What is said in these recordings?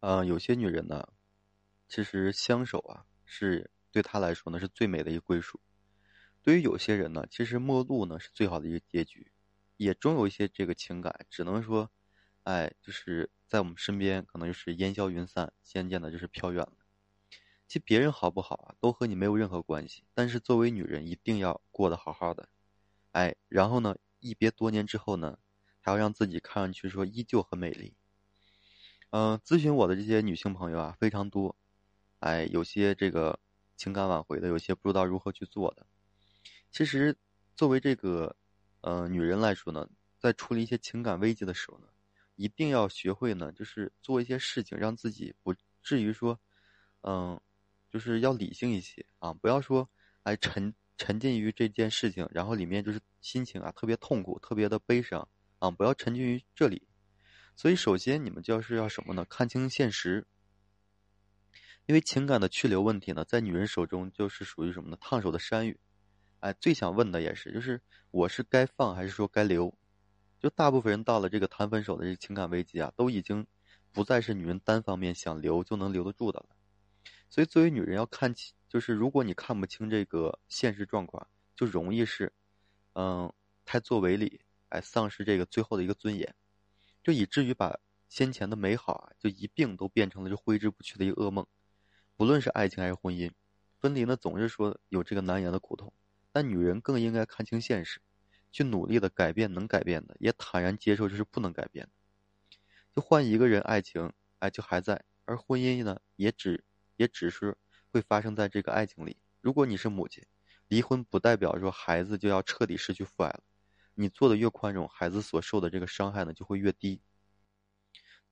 呃，有些女人呢，其实相守啊，是对她来说呢是最美的一个归属。对于有些人呢，其实陌路呢是最好的一个结局。也终有一些这个情感，只能说，哎，就是在我们身边，可能就是烟消云散，渐渐的就是飘远了。其实别人好不好啊，都和你没有任何关系。但是作为女人，一定要过得好好的，哎，然后呢，一别多年之后呢，还要让自己看上去说依旧很美丽。嗯，咨询我的这些女性朋友啊，非常多，哎，有些这个情感挽回的，有些不知道如何去做的。其实，作为这个，呃，女人来说呢，在处理一些情感危机的时候呢，一定要学会呢，就是做一些事情，让自己不至于说，嗯，就是要理性一些啊，不要说，哎，沉沉浸于这件事情，然后里面就是心情啊特别痛苦，特别的悲伤啊，不要沉浸于这里。所以，首先你们就是要什么呢？看清现实。因为情感的去留问题呢，在女人手中就是属于什么呢？烫手的山芋。哎，最想问的也是，就是我是该放还是说该留？就大部分人到了这个谈分手的这个情感危机啊，都已经不再是女人单方面想留就能留得住的了。所以，作为女人要看清，就是如果你看不清这个现实状况，就容易是，嗯，太作为里，哎，丧失这个最后的一个尊严。就以至于把先前的美好啊，就一并都变成了这挥之不去的一个噩梦。不论是爱情还是婚姻，分离呢总是说有这个难言的苦痛。但女人更应该看清现实，去努力的改变能改变的，也坦然接受这是不能改变的。就换一个人，爱情哎就还在，而婚姻呢也只也只是会发生在这个爱情里。如果你是母亲，离婚不代表说孩子就要彻底失去父爱了。你做的越宽容，孩子所受的这个伤害呢就会越低。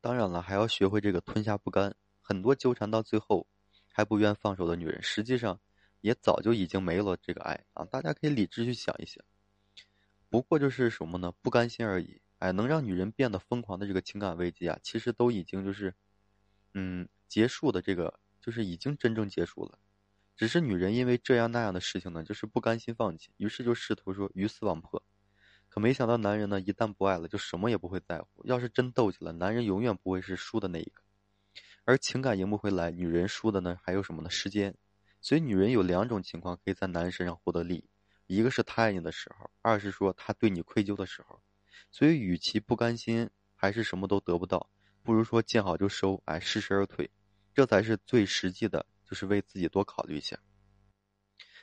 当然了，还要学会这个吞下不甘。很多纠缠到最后还不愿放手的女人，实际上也早就已经没了这个爱啊！大家可以理智去想一想。不过就是什么呢？不甘心而已。哎，能让女人变得疯狂的这个情感危机啊，其实都已经就是，嗯，结束的这个就是已经真正结束了。只是女人因为这样那样的事情呢，就是不甘心放弃，于是就试图说鱼死网破。没想到，男人呢，一旦不爱了，就什么也不会在乎。要是真斗起来，男人永远不会是输的那一个。而情感赢不回来，女人输的呢，还有什么呢？时间。所以，女人有两种情况可以在男人身上获得利益：一个是他爱你的时候，二是说他对你愧疚的时候。所以，与其不甘心，还是什么都得不到，不如说见好就收，哎，适时而退，这才是最实际的，就是为自己多考虑一下。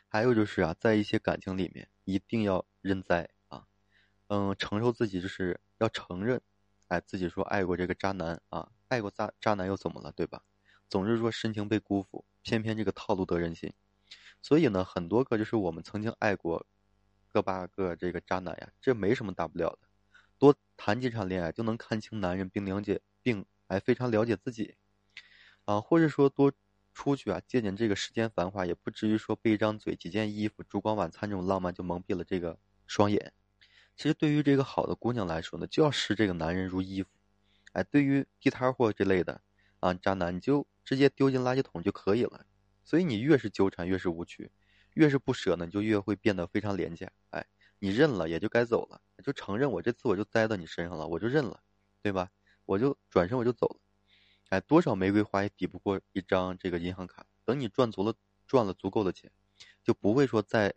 还有就是啊，在一些感情里面，一定要认栽。嗯，承受自己就是要承认，哎，自己说爱过这个渣男啊，爱过渣渣男又怎么了，对吧？总是说深情被辜负，偏偏这个套路得人心，所以呢，很多个就是我们曾经爱过个把个这个渣男呀，这没什么大不了的，多谈几场恋爱就能看清男人，并了解，并还非常了解自己，啊，或者说多出去啊，借鉴这个世间繁华，也不至于说被一张嘴、几件衣服、烛光晚餐这种浪漫就蒙蔽了这个双眼。其实对于这个好的姑娘来说呢，就要视这个男人如衣服，哎，对于地摊货这类的啊渣男，你就直接丢进垃圾桶就可以了。所以你越是纠缠，越是无趣，越是不舍呢，你就越会变得非常廉价。哎，你认了也就该走了，就承认我这次我就栽到你身上了，我就认了，对吧？我就转身我就走了。哎，多少玫瑰花也抵不过一张这个银行卡。等你赚足了赚了足够的钱，就不会说再。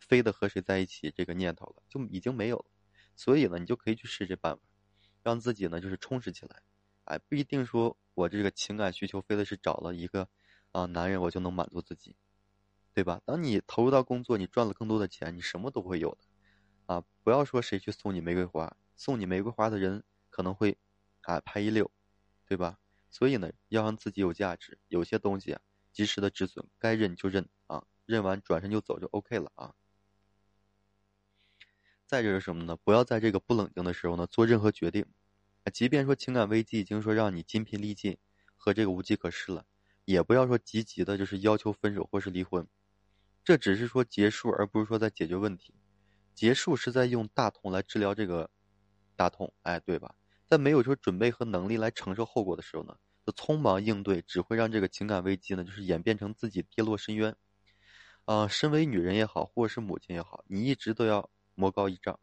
非得和谁在一起这个念头了，就已经没有了，所以呢，你就可以去试这办法，让自己呢就是充实起来，哎，不一定说我这个情感需求非得是找了一个啊男人我就能满足自己，对吧？当你投入到工作，你赚了更多的钱，你什么都会有的，啊，不要说谁去送你玫瑰花，送你玫瑰花的人可能会啊拍一溜，对吧？所以呢，要让自己有价值，有些东西啊，及时的止损，该认就认啊，认完转身就走就 OK 了啊。再就是什么呢？不要在这个不冷静的时候呢做任何决定，即便说情感危机已经说让你筋疲力尽和这个无计可施了，也不要说积极的就是要求分手或是离婚，这只是说结束，而不是说在解决问题。结束是在用大痛来治疗这个大痛，哎，对吧？在没有说准备和能力来承受后果的时候呢，就匆忙应对，只会让这个情感危机呢就是演变成自己跌落深渊。啊，身为女人也好，或者是母亲也好，你一直都要。魔高一丈，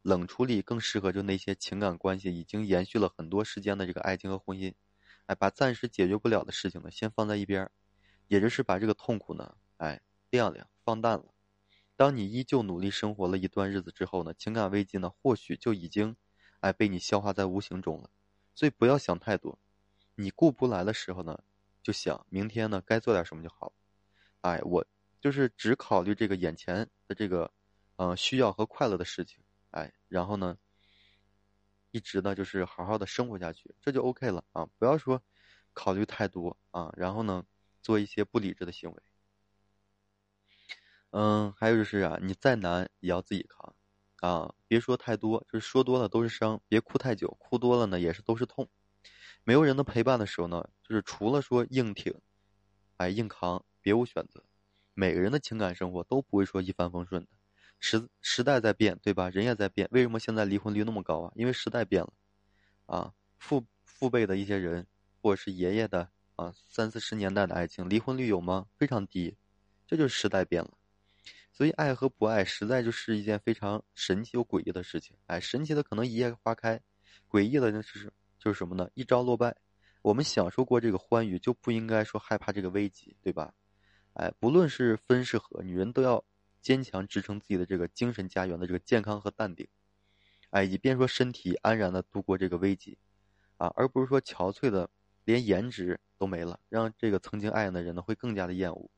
冷处理更适合就那些情感关系已经延续了很多时间的这个爱情和婚姻，哎，把暂时解决不了的事情呢，先放在一边，也就是把这个痛苦呢，哎，晾晾，放淡了。当你依旧努力生活了一段日子之后呢，情感危机呢，或许就已经，哎，被你消化在无形中了。所以不要想太多，你顾不来的时候呢，就想明天呢该做点什么就好。哎，我就是只考虑这个眼前的这个，呃，需要和快乐的事情。哎，然后呢，一直呢就是好好的生活下去，这就 OK 了啊！不要说考虑太多啊，然后呢做一些不理智的行为。嗯，还有就是啊，你再难也要自己扛，啊，别说太多，就是说多了都是伤。别哭太久，哭多了呢也是都是痛。没有人的陪伴的时候呢，就是除了说硬挺，哎，硬扛，别无选择。每个人的情感生活都不会说一帆风顺的，时时代在变，对吧？人也在变。为什么现在离婚率那么高啊？因为时代变了，啊，父父辈的一些人，或者是爷爷的啊，三四十年代的爱情，离婚率有吗？非常低，这就是时代变了。所以，爱和不爱实在就是一件非常神奇又诡异的事情。哎，神奇的可能一夜花开，诡异的就是就是什么呢？一朝落败。我们享受过这个欢愉，就不应该说害怕这个危机，对吧？哎，不论是分是合，女人都要坚强支撑自己的这个精神家园的这个健康和淡定，哎，以便说身体安然的度过这个危机，啊，而不是说憔悴的连颜值都没了，让这个曾经爱的人呢会更加的厌恶。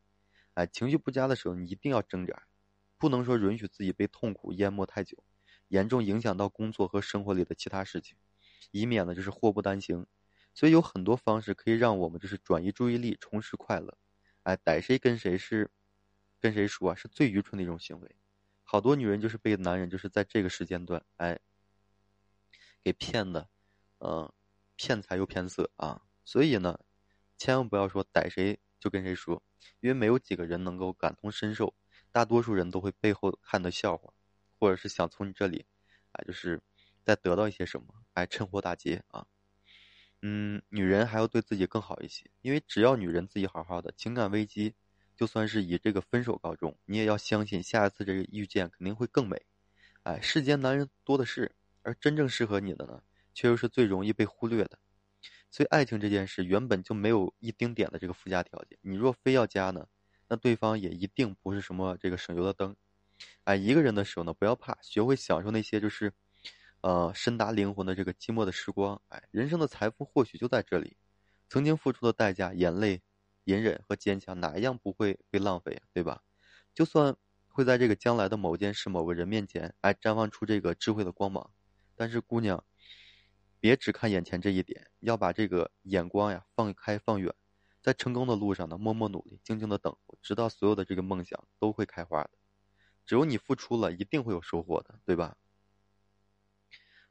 哎，情绪不佳的时候，你一定要挣扎，不能说允许自己被痛苦淹没太久，严重影响到工作和生活里的其他事情，以免呢就是祸不单行。所以有很多方式可以让我们就是转移注意力，重拾快乐。哎，逮谁跟谁是，跟谁说啊，是最愚蠢的一种行为。好多女人就是被男人就是在这个时间段，哎，给骗的，嗯，骗财又骗色啊。所以呢，千万不要说逮谁。就跟谁说，因为没有几个人能够感同身受，大多数人都会背后看的笑话，或者是想从你这里，啊，就是再得到一些什么，哎，趁火打劫啊。嗯，女人还要对自己更好一些，因为只要女人自己好好的，情感危机就算是以这个分手告终，你也要相信下一次这个遇见肯定会更美。哎，世间男人多的是，而真正适合你的呢，却又是最容易被忽略的。所以，爱情这件事原本就没有一丁点的这个附加条件。你若非要加呢，那对方也一定不是什么这个省油的灯。哎，一个人的时候呢，不要怕，学会享受那些就是，呃，深达灵魂的这个寂寞的时光。哎，人生的财富或许就在这里。曾经付出的代价、眼泪、隐忍和坚强，哪一样不会被浪费？对吧？就算会在这个将来的某件事、某个人面前，哎，绽放出这个智慧的光芒，但是姑娘。别只看眼前这一点，要把这个眼光呀放开放远，在成功的路上呢，默默努力，静静的等，直到所有的这个梦想都会开花的。只有你付出了，一定会有收获的，对吧？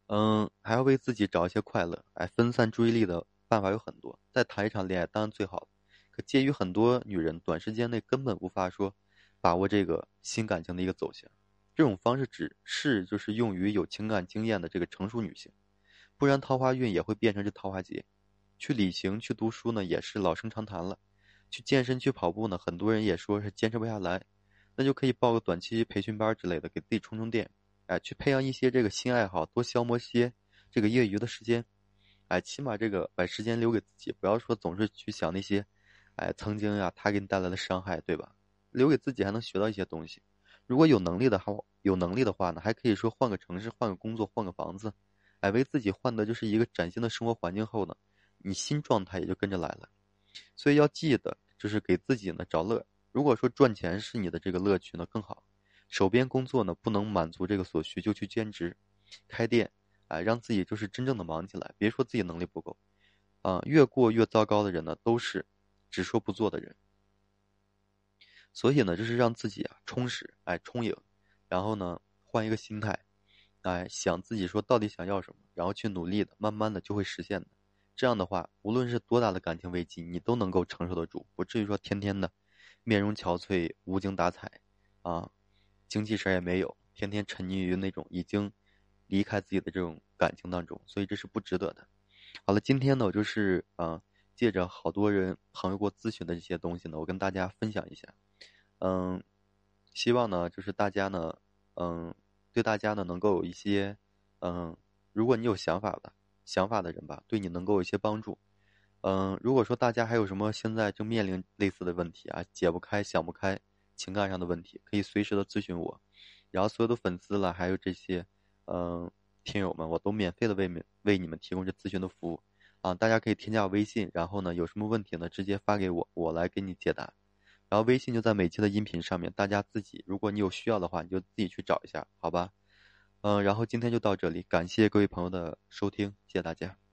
嗯，还要为自己找一些快乐，哎，分散注意力的办法有很多。再谈一场恋爱当然最好，可鉴于很多女人短时间内根本无法说把握这个新感情的一个走向，这种方式只是就是用于有情感经验的这个成熟女性。不然桃花运也会变成这桃花劫。去旅行、去读书呢，也是老生常谈了。去健身、去跑步呢，很多人也说是坚持不下来。那就可以报个短期培训班之类的，给自己充充电。哎，去培养一些这个新爱好，多消磨些这个业余的时间。哎，起码这个把时间留给自己，不要说总是去想那些，哎，曾经呀他给你带来的伤害，对吧？留给自己还能学到一些东西。如果有能力的话，有能力的话呢，还可以说换个城市、换个工作、换个房子。哎，为自己换的就是一个崭新的生活环境后呢，你新状态也就跟着来了。所以要记得，就是给自己呢找乐。如果说赚钱是你的这个乐趣呢更好，手边工作呢不能满足这个所需，就去兼职、开店，哎，让自己就是真正的忙起来。别说自己能力不够，啊，越过越糟糕的人呢都是只说不做的人。所以呢，就是让自己啊充实，哎，充盈，然后呢换一个心态。哎，想自己说到底想要什么，然后去努力的，慢慢的就会实现的。这样的话，无论是多大的感情危机，你都能够承受得住，不至于说天天的面容憔悴、无精打采，啊，精气神也没有，天天沉溺于那种已经离开自己的这种感情当中，所以这是不值得的。好了，今天呢，我就是啊，借着好多人朋友给我咨询的这些东西呢，我跟大家分享一下。嗯，希望呢，就是大家呢，嗯。对大家呢，能够有一些，嗯，如果你有想法的想法的人吧，对你能够有一些帮助，嗯，如果说大家还有什么现在正面临类似的问题啊，解不开、想不开，情感上的问题，可以随时的咨询我。然后所有的粉丝了，还有这些嗯听友们，我都免费的为为为你们提供这咨询的服务啊。大家可以添加我微信，然后呢有什么问题呢，直接发给我，我来给你解答。然后微信就在每期的音频上面，大家自己，如果你有需要的话，你就自己去找一下，好吧？嗯，然后今天就到这里，感谢各位朋友的收听，谢谢大家。